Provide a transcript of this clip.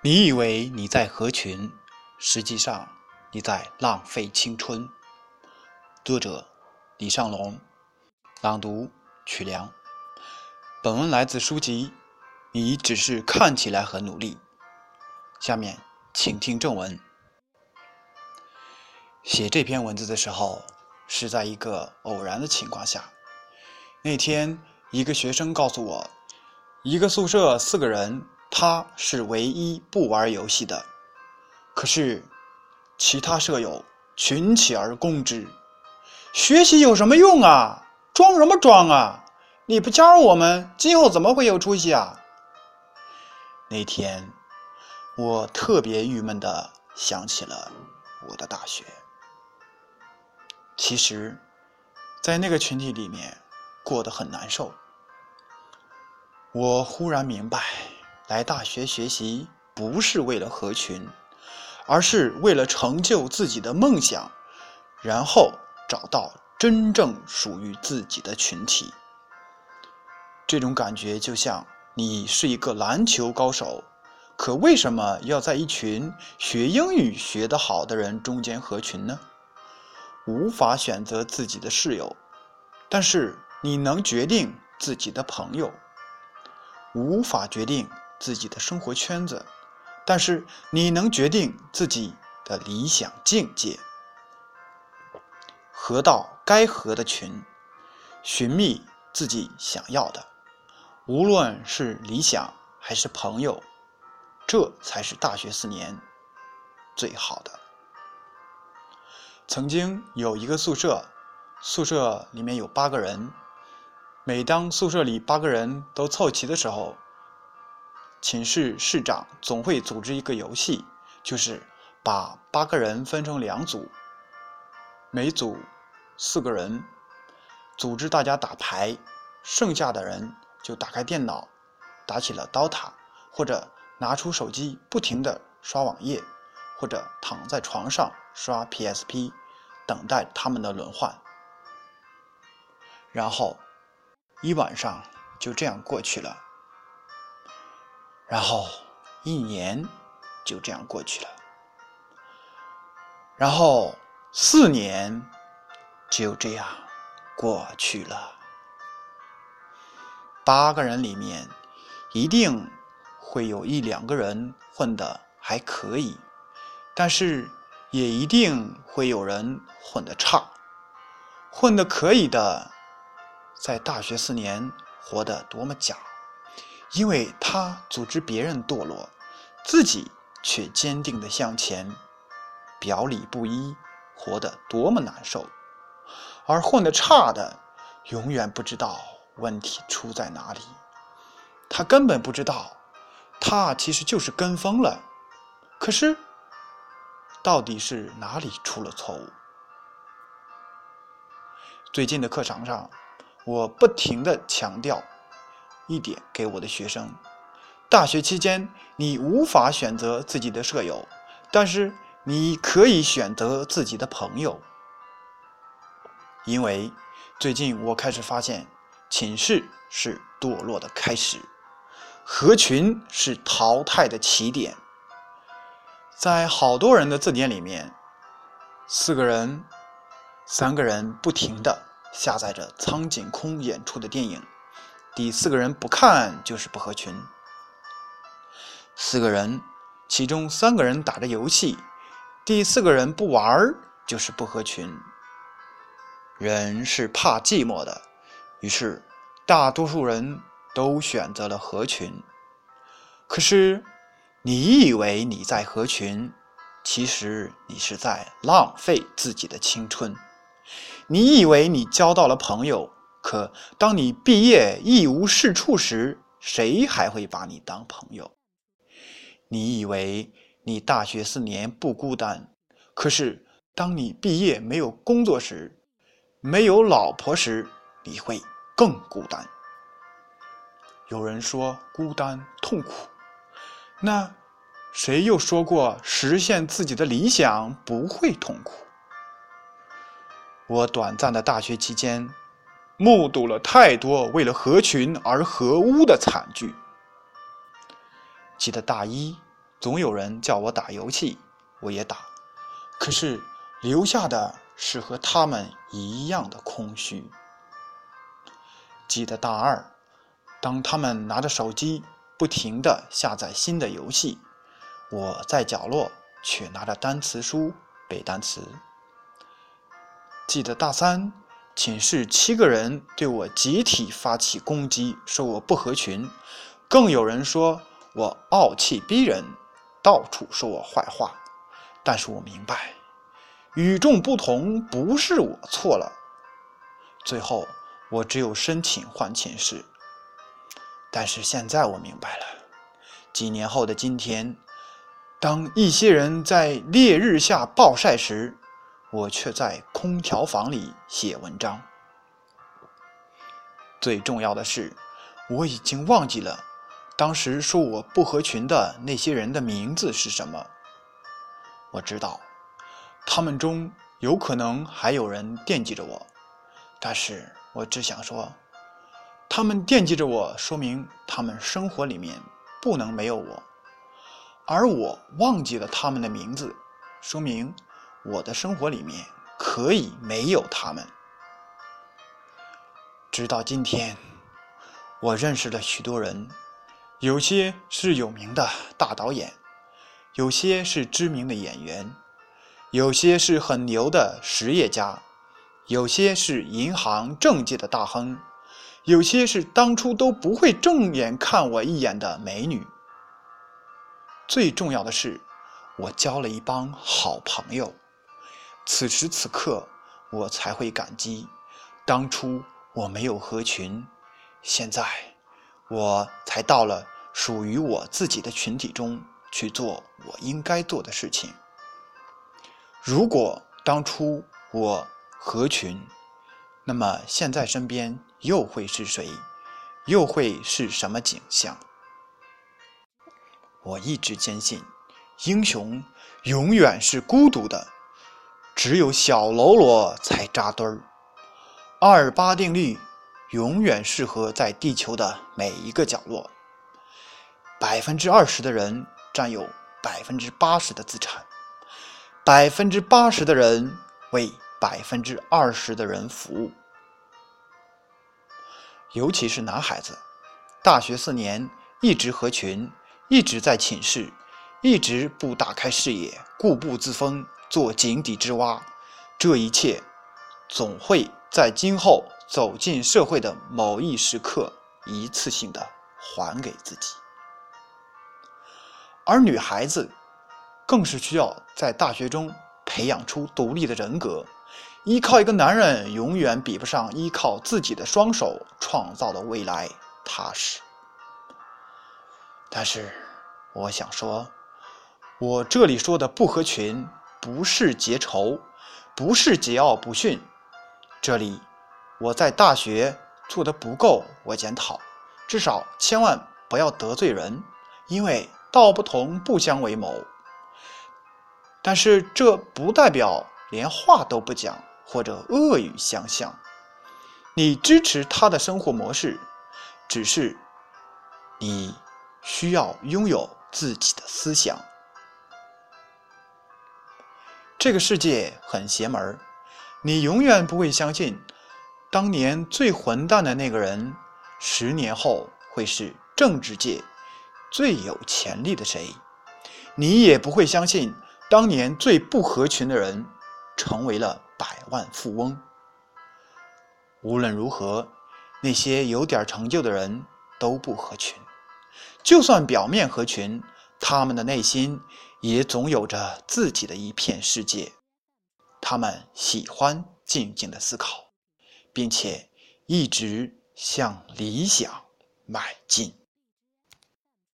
你以为你在合群，实际上你在浪费青春。作者：李尚龙，朗读：曲良。本文来自书籍《你只是看起来很努力》。下面请听正文。写这篇文字的时候，是在一个偶然的情况下。那天，一个学生告诉我，一个宿舍四个人。他是唯一不玩游戏的，可是其他舍友群起而攻之。学习有什么用啊？装什么装啊？你不加入我们，今后怎么会有出息啊？那天，我特别郁闷的想起了我的大学。其实，在那个群体里面，过得很难受。我忽然明白。来大学学习不是为了合群，而是为了成就自己的梦想，然后找到真正属于自己的群体。这种感觉就像你是一个篮球高手，可为什么要在一群学英语学得好的人中间合群呢？无法选择自己的室友，但是你能决定自己的朋友。无法决定。自己的生活圈子，但是你能决定自己的理想境界。合到该合的群，寻觅自己想要的，无论是理想还是朋友，这才是大学四年最好的。曾经有一个宿舍，宿舍里面有八个人，每当宿舍里八个人都凑齐的时候。寝室室长总会组织一个游戏，就是把八个人分成两组，每组四个人，组织大家打牌，剩下的人就打开电脑，打起了 DOTA，或者拿出手机不停的刷网页，或者躺在床上刷 PSP，等待他们的轮换。然后一晚上就这样过去了。然后一年就这样过去了，然后四年就这样过去了。八个人里面一定会有一两个人混得还可以，但是也一定会有人混得差。混得可以的，在大学四年活得多么假！因为他组织别人堕落，自己却坚定地向前，表里不一，活得多么难受。而混得差的，永远不知道问题出在哪里。他根本不知道，他其实就是跟风了。可是，到底是哪里出了错误？最近的课堂上，我不停地强调。一点给我的学生：大学期间，你无法选择自己的舍友，但是你可以选择自己的朋友。因为最近我开始发现，寝室是堕落的开始，合群是淘汰的起点。在好多人的字典里面，四个人、三个人不停的下载着苍井空演出的电影。第四个人不看就是不合群。四个人，其中三个人打着游戏，第四个人不玩儿就是不合群。人是怕寂寞的，于是大多数人都选择了合群。可是，你以为你在合群，其实你是在浪费自己的青春。你以为你交到了朋友。可当你毕业一无是处时，谁还会把你当朋友？你以为你大学四年不孤单，可是当你毕业没有工作时，没有老婆时，你会更孤单。有人说孤单痛苦，那谁又说过实现自己的理想不会痛苦？我短暂的大学期间。目睹了太多为了合群而合污的惨剧。记得大一总有人叫我打游戏，我也打，可是留下的是和他们一样的空虚。记得大二，当他们拿着手机不停地下载新的游戏，我在角落却拿着单词书背单词。记得大三，寝室七个人对我集体发起攻击，说我不合群，更有人说我傲气逼人，到处说我坏话。但是我明白，与众不同不是我错了。最后。我只有申请换寝室，但是现在我明白了，几年后的今天，当一些人在烈日下暴晒时，我却在空调房里写文章。最重要的是，我已经忘记了当时说我不合群的那些人的名字是什么。我知道，他们中有可能还有人惦记着我，但是。我只想说，他们惦记着我，说明他们生活里面不能没有我；而我忘记了他们的名字，说明我的生活里面可以没有他们。直到今天，我认识了许多人，有些是有名的大导演，有些是知名的演员，有些是很牛的实业家。有些是银行政界的大亨，有些是当初都不会正眼看我一眼的美女。最重要的是，我交了一帮好朋友。此时此刻，我才会感激当初我没有合群，现在我才到了属于我自己的群体中去做我应该做的事情。如果当初我……合群，那么现在身边又会是谁？又会是什么景象？我一直坚信，英雄永远是孤独的，只有小喽啰才扎堆儿。二八定律永远适合在地球的每一个角落。百分之二十的人占有百分之八十的资产，百分之八十的人为。百分之二十的人服务，尤其是男孩子，大学四年一直合群，一直在寝室，一直不打开视野，固步自封，做井底之蛙。这一切总会在今后走进社会的某一时刻，一次性的还给自己。而女孩子，更是需要在大学中培养出独立的人格。依靠一个男人，永远比不上依靠自己的双手创造的未来踏实。但是，我想说，我这里说的不合群，不是结仇，不是桀骜不驯。这里，我在大学做的不够，我检讨，至少千万不要得罪人，因为道不同不相为谋。但是，这不代表连话都不讲。或者恶语相向，你支持他的生活模式，只是你需要拥有自己的思想。这个世界很邪门你永远不会相信，当年最混蛋的那个人，十年后会是政治界最有潜力的谁。你也不会相信，当年最不合群的人，成为了。百万富翁。无论如何，那些有点成就的人都不合群。就算表面合群，他们的内心也总有着自己的一片世界。他们喜欢静静的思考，并且一直向理想迈进。